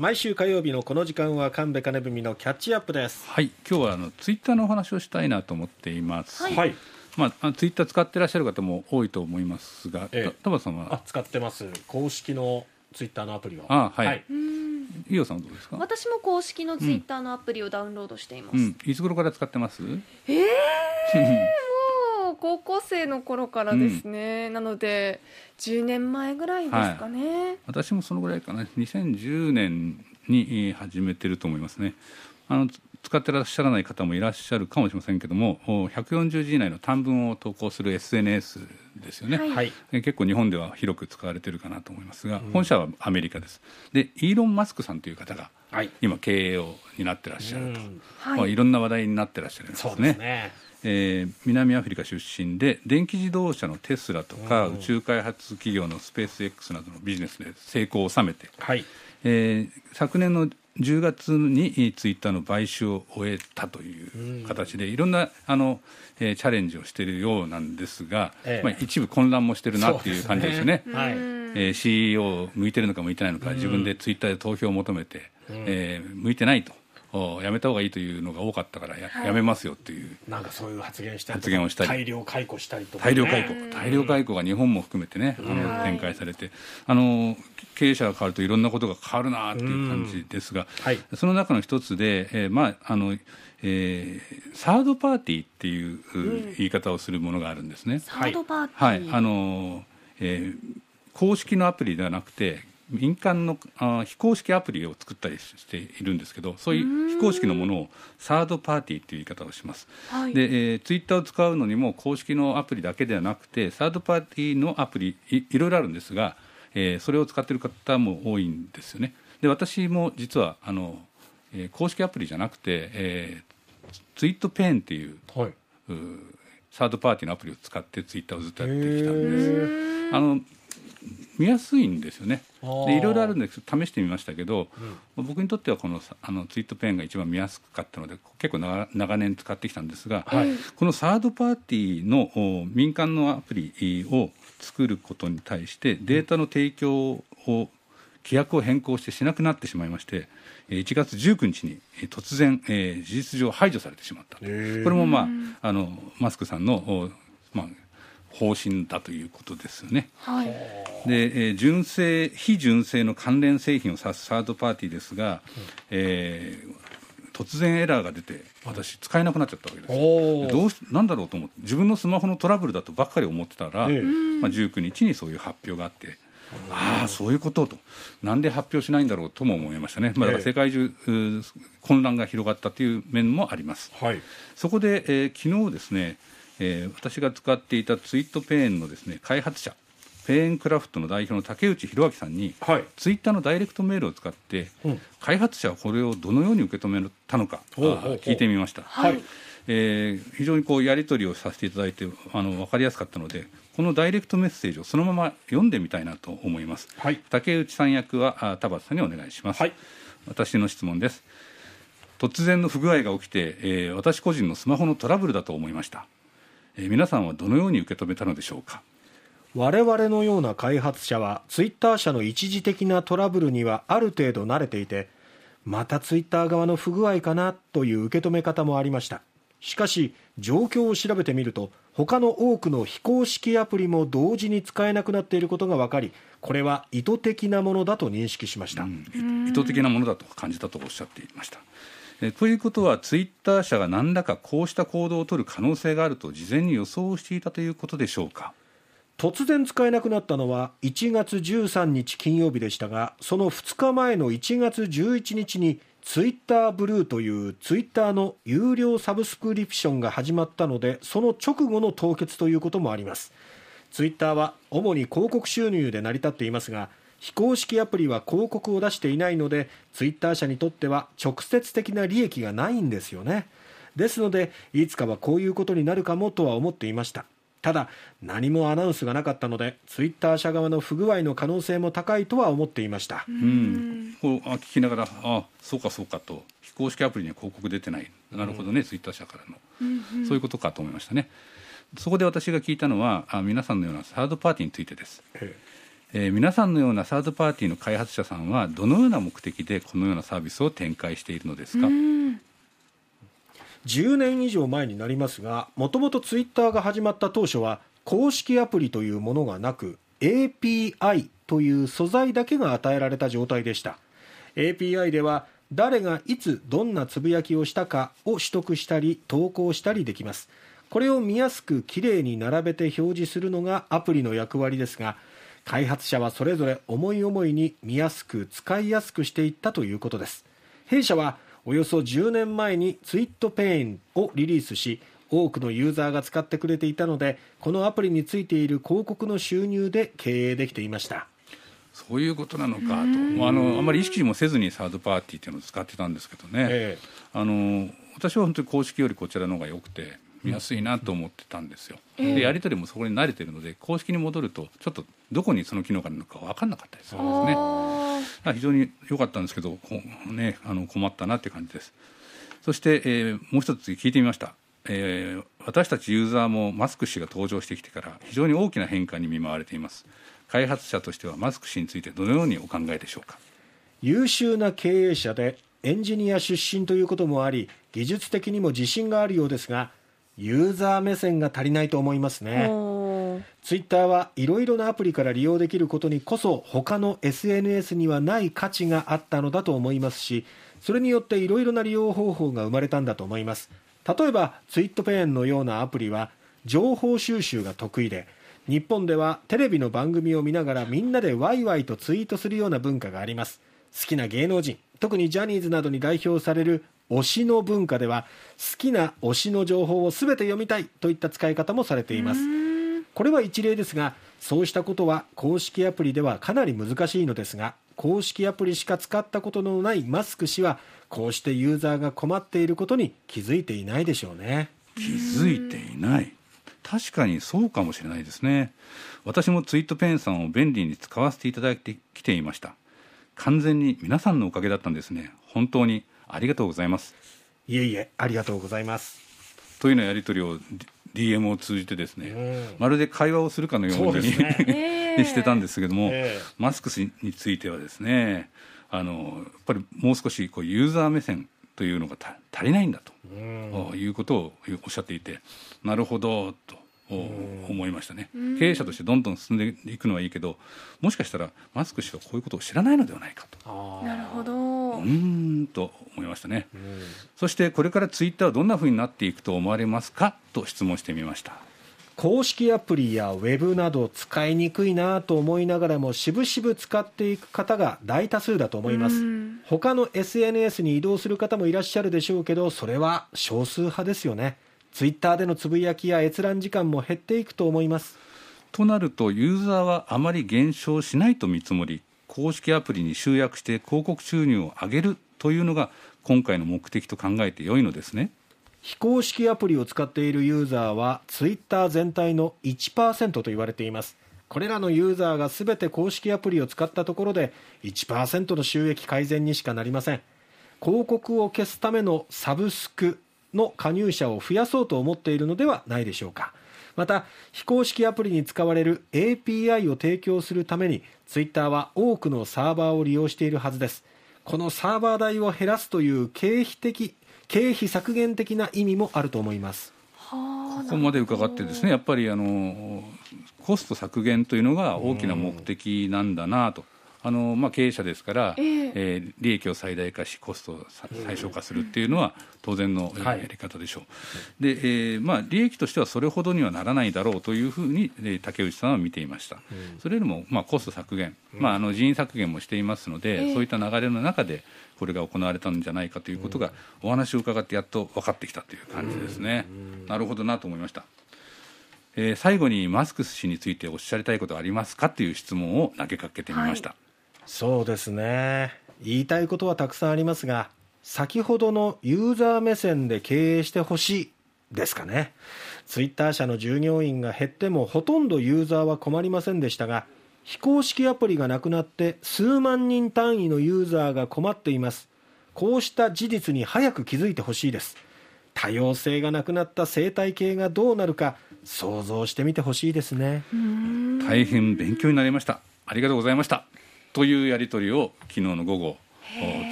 毎週火曜日のこの時間は神戸金文のキャッチアップです。はい。今日はあのツイッターのお話をしたいなと思っています、はい、まあ、ツイッター使ってらっしゃる方も多いと思いますが、ええ。た田畑さんあは使ってます。公式のツイッターのアプリを。あはい。はい、伊代さんはどうですか、私も公式のツイッターのアプリをダウンロードしています、うん、いつ頃から使ってます？ええもう高校生の頃からですね、なので10年前ぐらいですかね、私もそのぐらいかな。2010年にえー始めてると思いますね。あのつ使ってらっしゃらない方もいらっしゃるかもしれませんけどもお140字以内の短文を投稿する SNS ですよね、はい。結構日本では広く使われてるかなと思いますが、本社はアメリカです。でイーロン・マスクさんという方がはい。今経営を担ってらっしゃると、うん。はい。まあ、いろんな話題になってらっしゃるんですそうねですね。えー南アフリカ出身で電気自動車のテスラとか、うん。宇宙開発企業のスペース X などのビジネスで成功を収めて、はい。えー昨年の10月にえーツイッターの買収を終えたという形で、いろんなあの、えーチャレンジをしているようなんですが、ええ。まあ、一部混乱もしてるなっていう感じですよね。はい、えー CEO 向いてるのか向いてないのか、自分でツイッターで投票を求めて、えー向いてないと。おやめた方がいいというのが多かったからや,、やめますよっていう。なんかそういう発言したり発言をしたり。大量解雇したりとか、大量解雇、大量解雇が日本も含めてね、あの展開されて、あの経営者が変わるといろんなことが変わるなっていう感じですが、はい。その中の一つで、えーまああのえーサードパーティーっていう、言い方をするものがあるんですね。サードパーティー、はい、あのえー公式のアプリではなくて民間のあ非公式アプリを作ったりしているんですけどそういう非公式のものをサードパーティーという言い方をします、はい。で、えーツイッターを使うのにも公式のアプリだけではなくてサードパーティーのアプリいいろいろあるんですが、えーそれを使っている方も多いんですよね。で私も実はあの、えー公式アプリじゃなくて、えーツイートペンっていうはい、うーサードパーティーのアプリを使ってツイッターをずっとやってきたんです。へあの見やすいんですよねでいろいろあるんです。試してみましたけど、僕にとってはこのさあのツイートペンが一番見やすかったので結構長長年使ってきたんですが、はい。このサードパーティーのお民間のアプリを作ることに対してデータの提供を規約を変更してしなくなってしまいましてえー1月19日にえー突然、えー事実上排除されてしまった。とこれも、まあ、あのマスクさんの、おまあ、方針だということですよね。はい。で、えー純正非純正の関連製品を指すサードパーティーですが、えー突然エラーが出て私使えなくなっちゃったわけですどうしなんだろうと思って自分のスマホのトラブルだとばっかり思ってたら、ええ。まあ、19日にそういう発表があってああそういうことと。なんで発表しないんだろうとも思いましたね、まあ、だから世界中、うー混乱が広がったという面もあります。はい。そこで、えー昨日ですね、えー私が使っていたツイートペーンのですね開発者ペーンクラフトの代表の竹内弘明さんに、はい。ツイッターのダイレクトメールを使って、うん。開発者はこれをどのように受け止めたのか聞いてみました、はい。えー非常にこうやり取りをさせていただいてあの分かりやすかったのでこのダイレクトメッセージをそのまま読んでみたいなと思います、はい。竹内さん役はあ田畑さんにお願いします、はい。私の質問です。突然の不具合が起きて、えー私個人のスマホのトラブルだと思いました、えー皆さんはどのように受け止めたのでしょうか？我々のような開発者はツイッター社の一時的なトラブルにはある程度慣れていてまたツイッター側の不具合かなという受け止め方もありました。しかし状況を調べてみると他の多くの非公式アプリも同時に使えなくなっていることが分かりこれは意図的なものだと認識しました、意図的なものだと感じたとおっしゃっていました。えということは、ツイッター社が何らかこうした行動を取る可能性があると事前に予想していたということでしょうか？突然使えなくなったのは1月13日金曜日でしたがその2日前の1月11日にツイッターブルーというツイッターの有料サブスクリプションが始まったのでその直後の凍結ということもありますツイッターは主に広告収入で成り立っていますが非公式アプリは広告を出していないのでツイッター社にとっては直接的な利益がないんですよね。ですのでいつかはこういうことになるかもとは思っていました。ただ何もアナウンスがなかったのでツイッター社側の不具合の可能性も高いとは思っていました。うん、こうあ聞きながら、あそうかそうかと、非公式アプリには広告出てない、なるほどね、ツイッター社からの、そういうことかと思いましたね。そこで私が聞いたのは、あ皆さんのようなサードパーティーについてです。ええー、皆さんのようなサードパーティーの開発者さんはどのような目的でこのようなサービスを展開しているのですか？10年以上前になりますがもともとツイッターが始まった当初は公式アプリというものがなく API という素材だけが与えられた状態でした。API では誰がいつどんなつぶやきをしたかを取得したり投稿したりできます。これを見やすくきれいに並べて表示するのがアプリの役割ですが開発者はそれぞれ思い思いに見やすく使いやすくしていったということです。弊社はおよそ10年前にツイットペインをリリースし多くのユーザーが使ってくれていたのでこのアプリについている広告の収入で経営できていました。そういうことなのかと。あのあんまり意識もせずにサードパーティーっていうのを使ってたんですけどね、ええ、あの私は本当に公式よりこちらの方が良くて見やすいなと思ってたんですよ、うん、でやり取りもそこに慣れてるので公式に戻るとちょっとどこにその機能があるのか分かんなかったりするんですね。非常に良かったんですけど、ね、あの困ったなっていう感じです。そして、えー、もう一つ聞いてみました、えー、私たちユーザーもマスク氏が登場してきてから非常に大きな変化に見舞われています。開発者としてはマスク氏についてどのようにお考えでしょうか。優秀な経営者でエンジニア出身ということもあり技術的にも自信があるようですがユーザー目線が足りないと思いますね。ツイッターはいろいろなアプリから利用できることにこそ他の SNS にはない価値があったのだと思いますしそれによっていろいろな利用方法が生まれたんだと思います。例えばツイットペンのようなアプリは情報収集が得意で日本ではテレビの番組を見ながらみんなでワイワイとツイートするような文化があります。好きな芸能人特にジャニーズなどに代表される推しの文化では好きな推しの情報を全て読みたいといった使い方もされています。これは一例ですがそうしたことは公式アプリではかなり難しいのですが公式アプリしか使ったことのないマスク氏はこうしてユーザーが困っていることに気づいていないでしょうね。気づいていない。確かにそうかもしれないですね。私もツイートペンさんを便利に使わせていただいてきていました。完全に皆さんのおかげだったんですね。本当にありがとうございます。いえいえありがとうございます。というようなやり取りを DM を通じてですね、うん、まるで会話をするかのようにね、してたんですけども、えー、マスクについてはですねあのやっぱりもう少しこうユーザー目線というのが足りないんだと、うん、いうことをおっしゃっていてなるほどと思いましたね、経営者としてどんどん進んでいくのはいいけどもしかしたらマスク氏はこういうことを知らないのではないかと。なるほどうんと思いましたね。そしてこれからツイッターはどんなふうになっていくと思われますかと質問してみました。公式アプリやウェブなど使いにくいなと思いながらもしぶしぶ使っていく方が大多数だと思います。他の SNS に移動する方もいらっしゃるでしょうけどそれは少数派ですよね。ツイッターでのつぶやきや閲覧時間も減っていくと思います。となるとユーザーはあまり減少しないと見積もり公式アプリに集約して広告収入を上げるというのが今回の目的と考えて良いのですね。非公式アプリを使っているユーザーはツイッター全体の1%と言われています。これらのユーザーがすべて公式アプリを使ったところで1%の収益改善にしかなりません。広告を消すためのサブスクの加入者を増やそうと思っているのではないでしょうか。また非公式アプリに使われる API を提供するためにツイッターは多くのサーバーを利用しているはずです。このサーバー代を減らすという経費的経費削減的な意味もあると思います。ここまで伺ってですねやっぱりあのコスト削減というのが大きな目的なんだなと。あのまあ、経営者ですから、えー、えー、利益を最大化しコストを最小化するっていうのは当然のやり方でしょう、はい、でえーまあ、利益としてはそれほどにはならないだろうというふうに、えー、竹内さんは見ていました、うん、それよりも、まあ、コスト削減、うん、まあ、あの人員削減もしていますので、えー、そういった流れの中でこれが行われたんじゃないかということが、お話を伺ってやっと分かってきたという感じですね、うん、なるほどなと思いました。えー、最後にマスク氏についておっしゃりたいことはありますかという質問を投げかけてみました。はいそうですね。言いたいことはたくさんありますが先ほどのユーザー目線で経営してほしいですかね。ツイッター社の従業員が減ってもほとんどユーザーは困りませんでしたが非公式アプリがなくなって数万人単位のユーザーが困っています。こうした事実に早く気づいてほしいです。多様性がなくなった生態系がどうなるか想像してみてほしいですね。大変勉強になりました。ありがとうございました。というやり取りを昨日の午後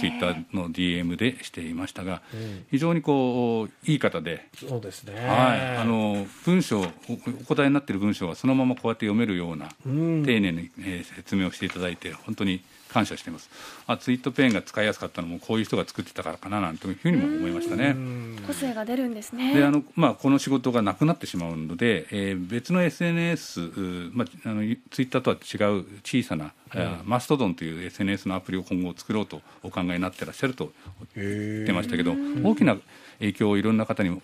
ツイッターの DM でしていましたが、非常にこういい方で、そうですね。はい、あの文章お答えになっている文章がそのままこうやって読めるような、うん。丁寧に、えー説明をしていただいて本当に感謝しています。あツイートペンが使いやすかったのもこういう人が作ってたからかななんていうふうにも思いましたね。個性が出るんですね。であのまあ、この仕事がなくなってしまうので、えー別の SNS、まあ、あのツイッターとは違う小さな、あーマストドンという SNS のアプリを今後作ろうとお考えになってらっしゃると言ってましたけど大きな影響をいろんな方に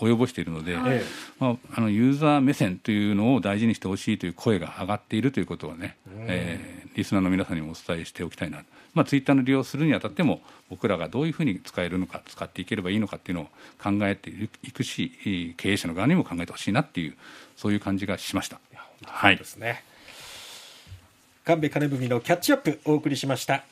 及ぼしているので、えまあ、あのユーザー目線というのを大事にしてほしいという声が上がっているということはね、えーリスナーの皆さんにもお伝えしておきたいな、まあ、ツイッターの利用するにあたっても僕らがどういうふうに使えるのか使っていければいいのかっていうのを考えていくしえー経営者の側にも考えてほしいなっていうそういう感じがしました。はいですね。神戸金文のキャッチアップお送りしました。